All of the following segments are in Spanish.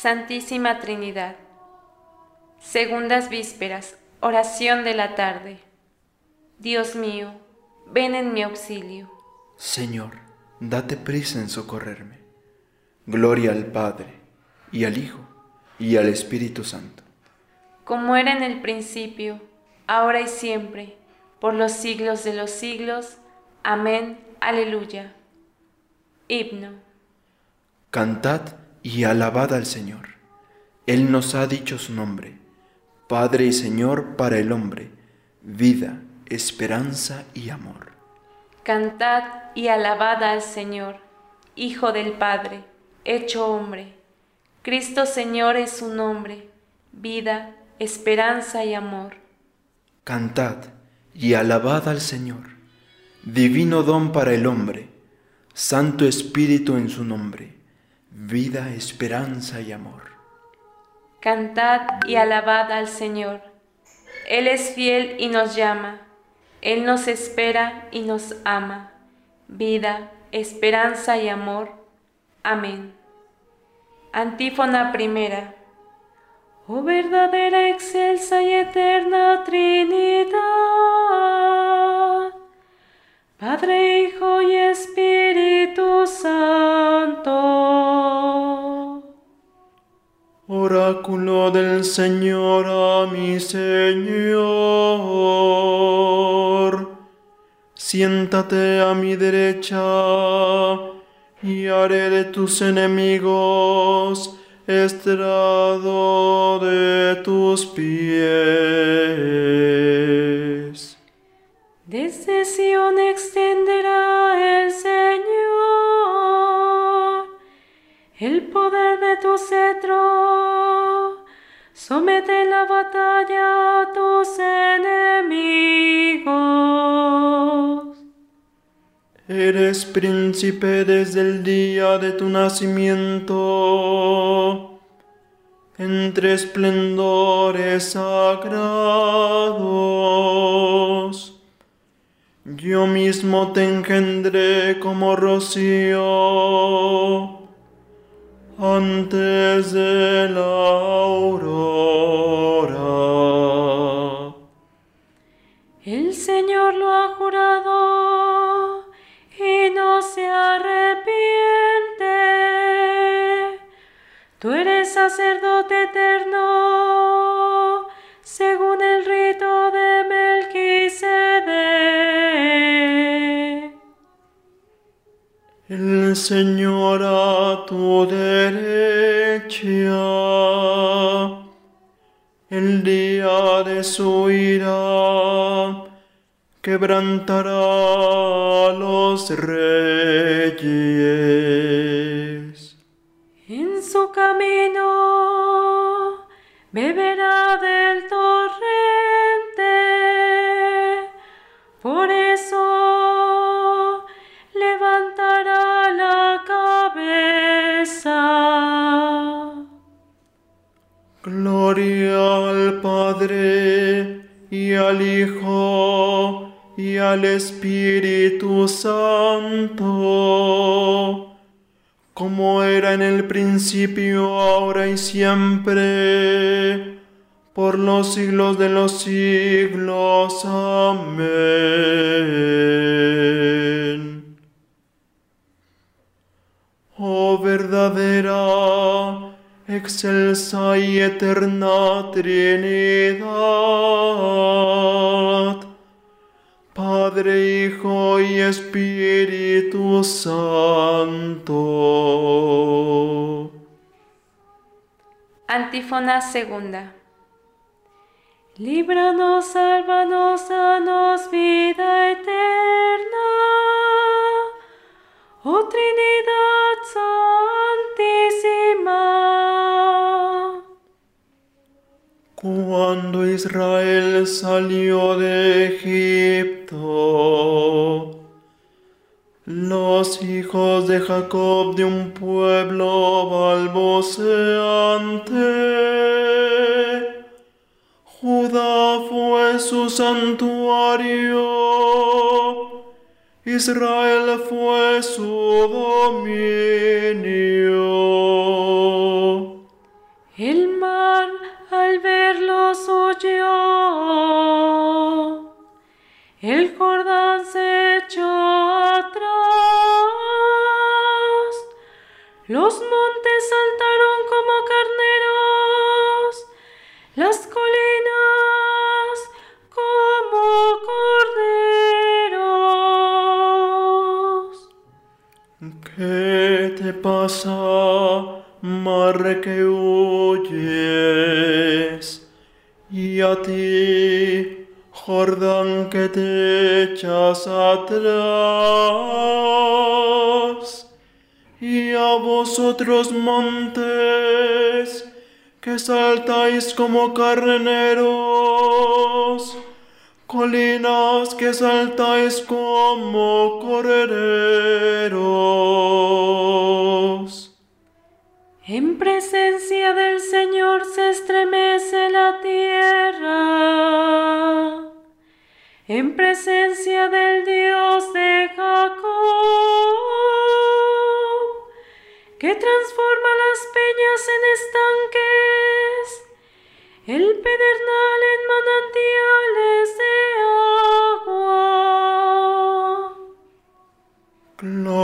Santísima Trinidad. Segundas vísperas, oración de la tarde. Dios mío, ven en mi auxilio. Señor, date prisa en socorrerme. Gloria al Padre, y al Hijo, y al Espíritu Santo. Como era en el principio, ahora y siempre, por los siglos de los siglos. Amén. Aleluya. Himno. Cantad y alabad al Señor. Él nos ha dicho su nombre, Padre y Señor para el hombre, vida, esperanza y amor. Cantad y alabad al Señor, Hijo del Padre, hecho hombre. Cristo Señor es su nombre, vida, esperanza y amor. Cantad y alabad al Señor, divino don para el hombre, Santo Espíritu en su nombre vida, esperanza y amor. Cantad y alabad al Señor. Él es fiel y nos llama. Él nos espera y nos ama. Vida, esperanza y amor. Amén. Antífona primera. Oh verdadera, excelsa y eterna Trinidad, Padre, Hijo y Espíritu Santo. Oráculo del Señor a mi Señor, siéntate a mi derecha y haré de tus enemigos estrado de tus pies. Desde poder de tu cetro. Somete la batalla a tus enemigos. Eres príncipe desde el día de tu nacimiento, entre esplendores sagrados. Yo mismo te engendré como rocío antes de la aurora. El Señor lo ha jurado y no se arrepiente. Tú eres sacerdote eterno, según el rito El Señor a tu derecha, el día de su ira, quebrantará a los reyes. En su camino beberá principio, ahora y siempre, por los siglos de los siglos. Amén. Oh verdadera, excelsa y eterna Trinidad, Padre, Hijo y Espíritu Santo. Antífona segunda. Líbranos, sálvanos, danos vida eterna. Oh Trinidad Cuando Israel salió de Egipto, los hijos de Jacob de un pueblo balbuceante, Judá fue su santuario, Israel fue su dominio. ¿Qué te pasa, mar que huyes? Y a ti, Jordán, que te echas atrás. Y a vosotros, montes, que saltáis como carneros, colinas que saltáis como corderos. En presencia del Señor se estremece la tierra. En presencia del Dios de Jacob, que transforma las peñas en estanques, el pedernal en manantiales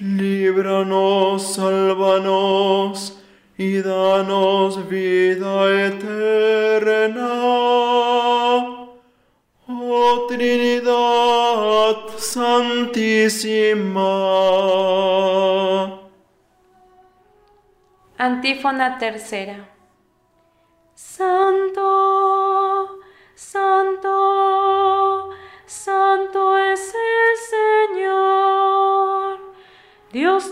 Líbranos, sálvanos y danos vida eterna. Oh Trinidad Santísima. Antífona tercera. Santo, santo,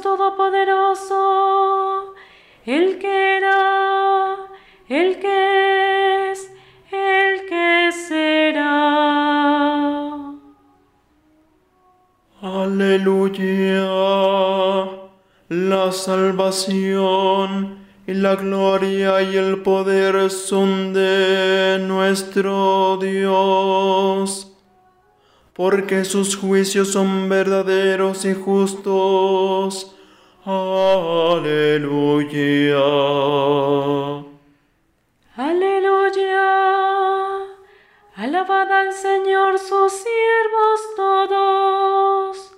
Todopoderoso, el que era, el que es, el que será. Aleluya. La salvación y la gloria y el poder son de nuestro Dios, porque sus juicios son verdaderos y justos. Aleluya. Aleluya. Alabad al Señor sus siervos todos,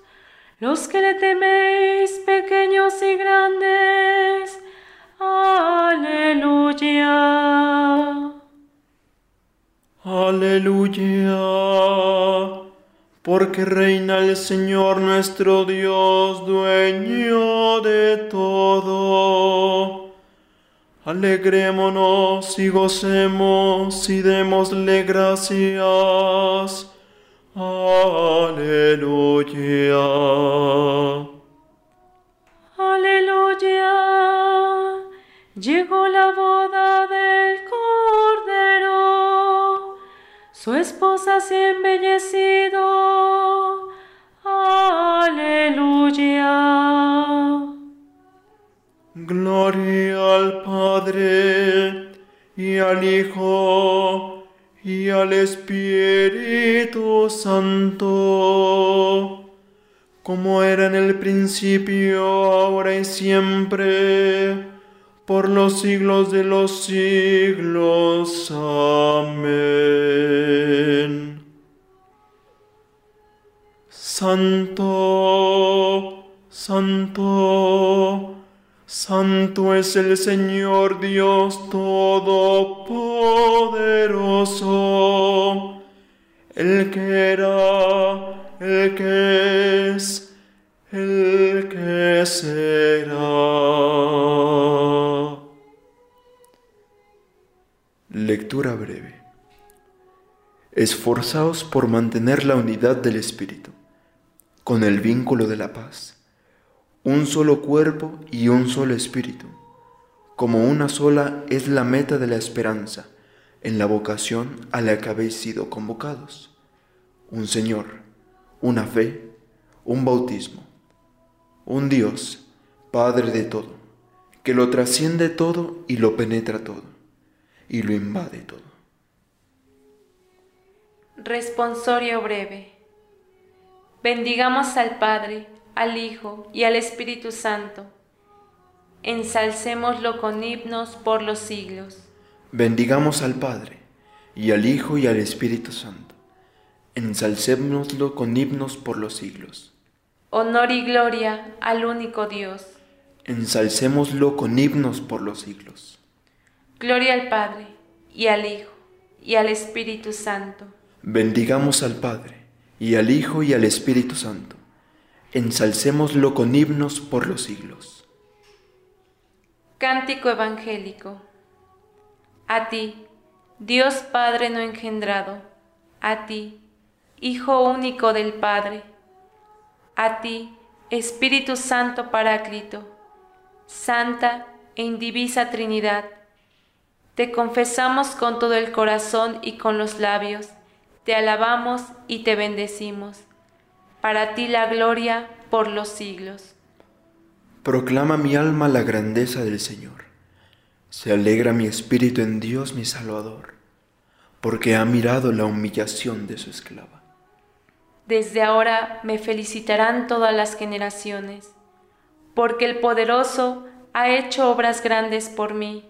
los que le teméis, pequeños y grandes. Aleluya. Aleluya. Porque reina el Señor nuestro Dios, dueño de todo. Alegrémonos y gocemos y démosle gracias. Aleluya. Aleluya. Llegó la boda del Su esposa se ha embellecido. Aleluya. Gloria al Padre y al Hijo y al Espíritu Santo, como era en el principio, ahora y siempre, por los siglos de los siglos. Amén. Santo, Santo, Santo es el Señor Dios Todopoderoso, el que era, el que es, el que será. Lectura breve. Esforzaos por mantener la unidad del Espíritu, con el vínculo de la paz un solo cuerpo y un solo espíritu, como una sola es la meta de la esperanza en la vocación a la que habéis sido convocados. Un Señor, una fe, un bautismo, un Dios, Padre de todo, que lo trasciende todo y lo penetra todo, y lo invade todo. Responsorio breve. Bendigamos al Padre, al Hijo y al Espíritu Santo. Ensalcémoslo con himnos por los siglos. Bendigamos al Padre, y al Hijo y al Espíritu Santo. Ensalcémoslo con himnos por los siglos. Honor y gloria al único Dios. Ensalcémoslo con himnos por los siglos. Gloria al Padre, y al Hijo, y al Espíritu Santo. Bendigamos al Padre, y al Hijo, y al Espíritu Santo. Ensalcémoslo con himnos por los siglos. Cántico Evangélico. A ti, Dios Padre no engendrado, a ti, Hijo único del Padre, a ti, Espíritu Santo Paráclito, Santa e indivisa Trinidad, te confesamos con todo el corazón y con los labios, te alabamos y te bendecimos. Para ti la gloria por los siglos. Proclama mi alma la grandeza del Señor. Se alegra mi espíritu en Dios mi Salvador, porque ha mirado la humillación de su esclava. Desde ahora me felicitarán todas las generaciones, porque el poderoso ha hecho obras grandes por mí.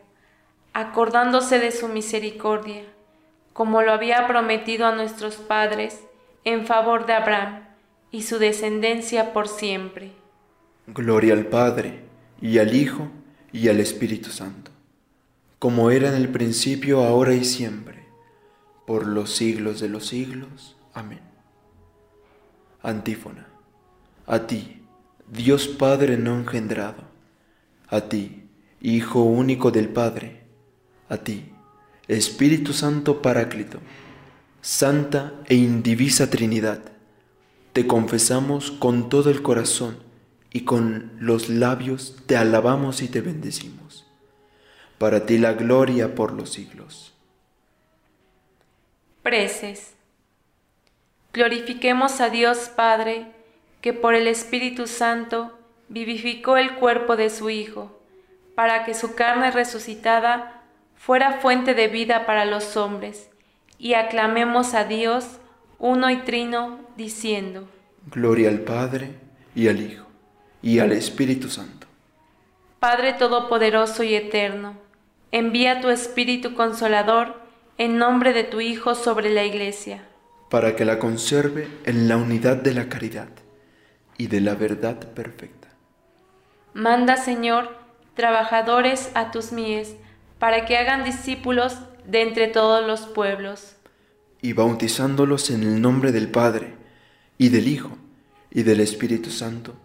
acordándose de su misericordia, como lo había prometido a nuestros padres en favor de Abraham y su descendencia por siempre. Gloria al Padre, y al Hijo, y al Espíritu Santo, como era en el principio, ahora y siempre, por los siglos de los siglos. Amén. Antífona. A ti, Dios Padre no engendrado, a ti, Hijo único del Padre, a ti, Espíritu Santo Paráclito, Santa e indivisa Trinidad, te confesamos con todo el corazón, y con los labios te alabamos y te bendecimos. Para ti la gloria por los siglos. Preces. Glorifiquemos a Dios Padre, que por el Espíritu Santo vivificó el cuerpo de su Hijo, para que su carne resucitada fuera fuente de vida para los hombres, y aclamemos a Dios uno y trino, diciendo, Gloria al Padre y al Hijo y al Espíritu Santo. Padre Todopoderoso y Eterno, envía tu Espíritu Consolador en nombre de tu Hijo sobre la Iglesia, para que la conserve en la unidad de la caridad y de la verdad perfecta. Manda, Señor, trabajadores a tus mies, para que hagan discípulos de entre todos los pueblos. Y bautizándolos en el nombre del Padre, y del Hijo, y del Espíritu Santo,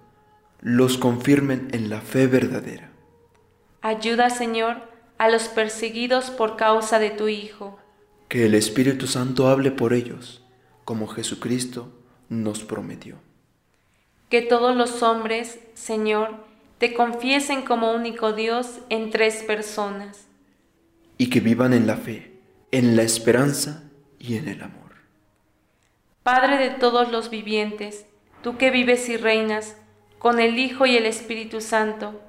los confirmen en la fe verdadera. Ayuda, Señor, a los perseguidos por causa de tu Hijo. Que el Espíritu Santo hable por ellos, como Jesucristo nos prometió. Que todos los hombres, Señor, te confiesen como único Dios en tres personas. Y que vivan en la fe, en la esperanza y en el amor. Padre de todos los vivientes, tú que vives y reinas, con el Hijo y el Espíritu Santo,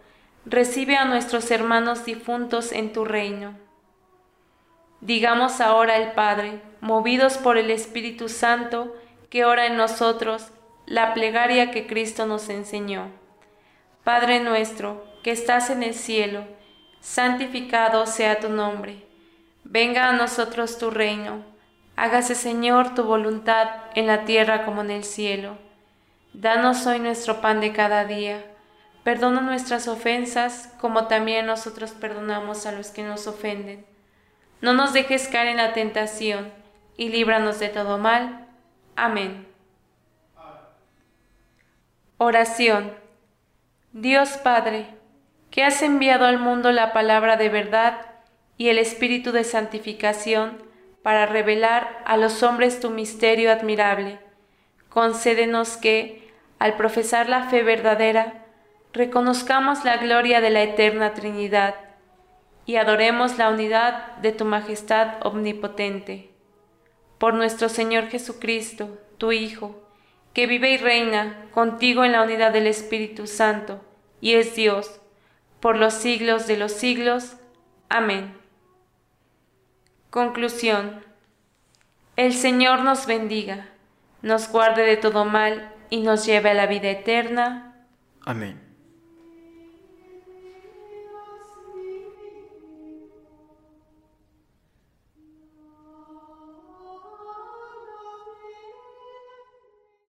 recibe a nuestros hermanos difuntos en tu reino. Digamos ahora al Padre, movidos por el Espíritu Santo, que ora en nosotros la plegaria que Cristo nos enseñó. Padre nuestro, que estás en el cielo, santificado sea tu nombre. Venga a nosotros tu reino. Hágase, Señor, tu voluntad en la tierra como en el cielo. Danos hoy nuestro pan de cada día. Perdona nuestras ofensas como también nosotros perdonamos a los que nos ofenden. No nos dejes caer en la tentación y líbranos de todo mal. Amén. Oración. Dios Padre, que has enviado al mundo la palabra de verdad y el espíritu de santificación para revelar a los hombres tu misterio admirable. Concédenos que, al profesar la fe verdadera, reconozcamos la gloria de la eterna Trinidad y adoremos la unidad de tu majestad omnipotente. Por nuestro Señor Jesucristo, tu Hijo, que vive y reina contigo en la unidad del Espíritu Santo, y es Dios, por los siglos de los siglos. Amén. Conclusión. El Señor nos bendiga, nos guarde de todo mal y nos lleve a la vida eterna. Amén.